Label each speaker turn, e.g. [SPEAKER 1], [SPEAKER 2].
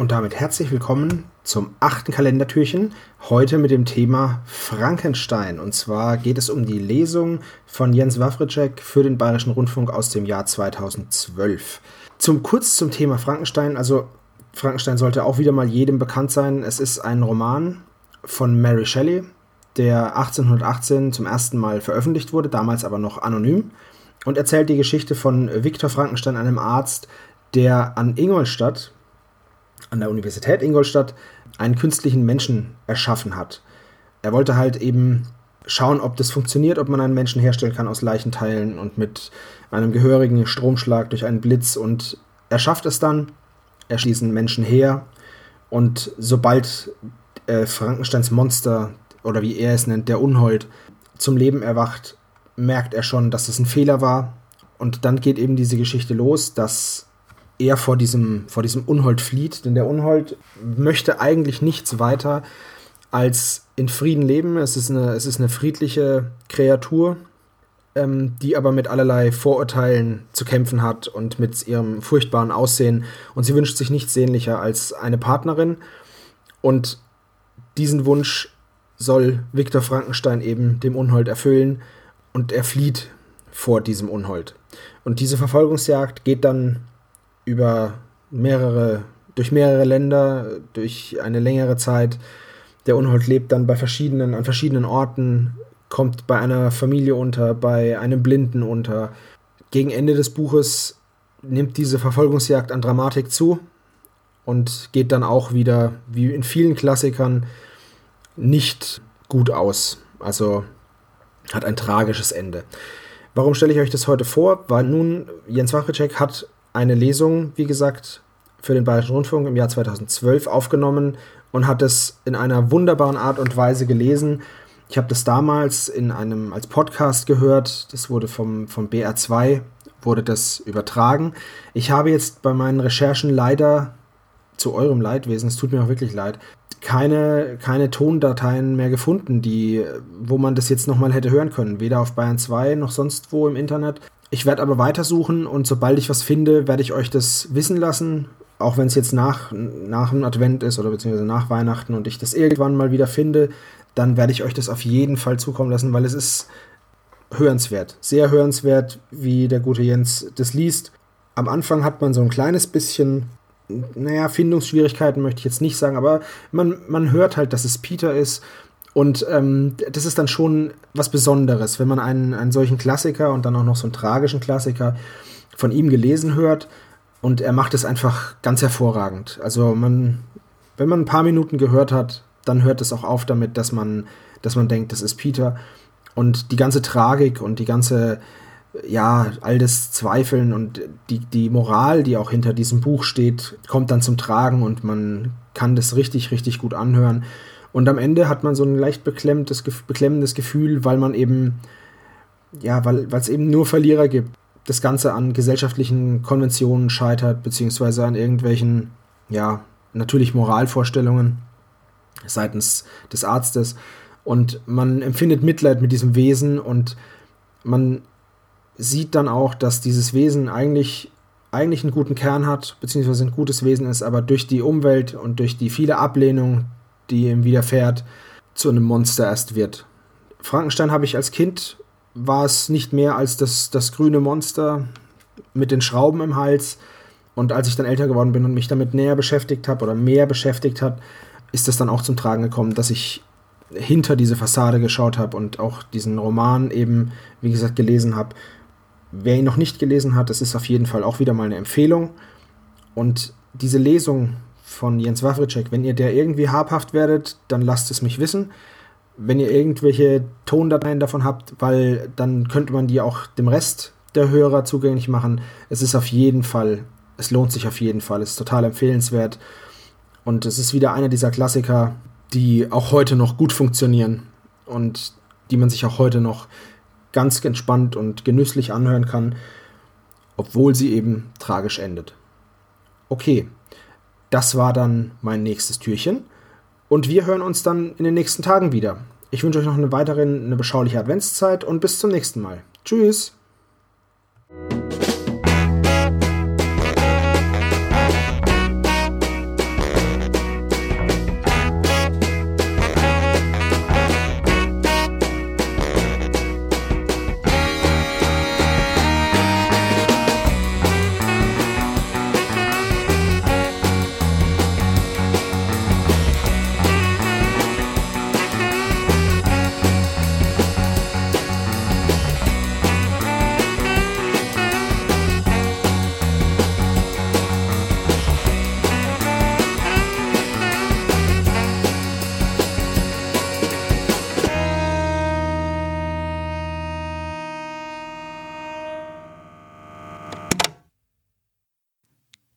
[SPEAKER 1] Und damit herzlich willkommen zum achten Kalendertürchen. Heute mit dem Thema Frankenstein. Und zwar geht es um die Lesung von Jens Wawritschek für den Bayerischen Rundfunk aus dem Jahr 2012. Zum kurz zum Thema Frankenstein. Also Frankenstein sollte auch wieder mal jedem bekannt sein. Es ist ein Roman von Mary Shelley, der 1818 zum ersten Mal veröffentlicht wurde, damals aber noch anonym. Und erzählt die Geschichte von Viktor Frankenstein, einem Arzt, der an Ingolstadt, an der Universität Ingolstadt einen künstlichen Menschen erschaffen hat. Er wollte halt eben schauen, ob das funktioniert, ob man einen Menschen herstellen kann aus Leichenteilen und mit einem gehörigen Stromschlag durch einen Blitz und er schafft es dann, er schließt einen Menschen her und sobald äh, Frankensteins Monster oder wie er es nennt, der Unhold, zum Leben erwacht, merkt er schon, dass es ein Fehler war und dann geht eben diese Geschichte los, dass er vor diesem, vor diesem Unhold flieht, denn der Unhold möchte eigentlich nichts weiter als in Frieden leben. Es ist eine, es ist eine friedliche Kreatur, ähm, die aber mit allerlei Vorurteilen zu kämpfen hat und mit ihrem furchtbaren Aussehen. Und sie wünscht sich nichts sehnlicher als eine Partnerin. Und diesen Wunsch soll Viktor Frankenstein eben dem Unhold erfüllen und er flieht vor diesem Unhold. Und diese Verfolgungsjagd geht dann über mehrere, durch mehrere Länder, durch eine längere Zeit. Der Unhold lebt dann bei verschiedenen, an verschiedenen Orten, kommt bei einer Familie unter, bei einem Blinden unter. Gegen Ende des Buches nimmt diese Verfolgungsjagd an Dramatik zu und geht dann auch wieder, wie in vielen Klassikern, nicht gut aus. Also hat ein tragisches Ende. Warum stelle ich euch das heute vor? Weil nun Jens Wawritschek hat eine Lesung, wie gesagt, für den Bayerischen Rundfunk im Jahr 2012 aufgenommen und hat es in einer wunderbaren Art und Weise gelesen. Ich habe das damals in einem als Podcast gehört. Das wurde vom, vom BR2 wurde das übertragen. Ich habe jetzt bei meinen Recherchen leider zu eurem Leidwesen, es tut mir auch wirklich leid, keine, keine Tondateien mehr gefunden, die, wo man das jetzt nochmal hätte hören können. Weder auf Bayern 2 noch sonst wo im Internet. Ich werde aber weitersuchen und sobald ich was finde, werde ich euch das wissen lassen. Auch wenn es jetzt nach, nach dem Advent ist oder beziehungsweise nach Weihnachten und ich das irgendwann mal wieder finde, dann werde ich euch das auf jeden Fall zukommen lassen, weil es ist hörenswert. Sehr hörenswert, wie der gute Jens das liest. Am Anfang hat man so ein kleines bisschen, naja, Findungsschwierigkeiten möchte ich jetzt nicht sagen, aber man, man hört halt, dass es Peter ist und ähm, das ist dann schon was Besonderes, wenn man einen, einen solchen Klassiker und dann auch noch so einen tragischen Klassiker von ihm gelesen hört. Und er macht es einfach ganz hervorragend. Also man, wenn man ein paar Minuten gehört hat, dann hört es auch auf damit, dass man, dass man denkt, das ist Peter. Und die ganze Tragik und die ganze, ja, all das Zweifeln und die, die Moral, die auch hinter diesem Buch steht, kommt dann zum Tragen und man kann das richtig, richtig gut anhören. Und am Ende hat man so ein leicht beklemmendes, beklemmendes Gefühl, weil man eben, ja, weil es eben nur Verlierer gibt. Das Ganze an gesellschaftlichen Konventionen scheitert, beziehungsweise an irgendwelchen, ja, natürlich Moralvorstellungen seitens des Arztes. Und man empfindet Mitleid mit diesem Wesen und man sieht dann auch, dass dieses Wesen eigentlich, eigentlich einen guten Kern hat, beziehungsweise ein gutes Wesen ist, aber durch die Umwelt und durch die viele Ablehnung, die ihm widerfährt, zu einem Monster erst wird. Frankenstein habe ich als Kind, war es nicht mehr als das, das grüne Monster mit den Schrauben im Hals. Und als ich dann älter geworden bin und mich damit näher beschäftigt habe oder mehr beschäftigt hat, ist es dann auch zum Tragen gekommen, dass ich hinter diese Fassade geschaut habe und auch diesen Roman eben, wie gesagt, gelesen habe. Wer ihn noch nicht gelesen hat, das ist auf jeden Fall auch wieder mal eine Empfehlung. Und diese Lesung von Jens Wawritschek. Wenn ihr der irgendwie habhaft werdet, dann lasst es mich wissen. Wenn ihr irgendwelche Tondateien davon habt, weil dann könnte man die auch dem Rest der Hörer zugänglich machen. Es ist auf jeden Fall, es lohnt sich auf jeden Fall, es ist total empfehlenswert. Und es ist wieder einer dieser Klassiker, die auch heute noch gut funktionieren und die man sich auch heute noch ganz entspannt und genüsslich anhören kann, obwohl sie eben tragisch endet. Okay, das war dann mein nächstes Türchen und wir hören uns dann in den nächsten Tagen wieder. Ich wünsche euch noch eine weitere, eine beschauliche Adventszeit und bis zum nächsten Mal. Tschüss!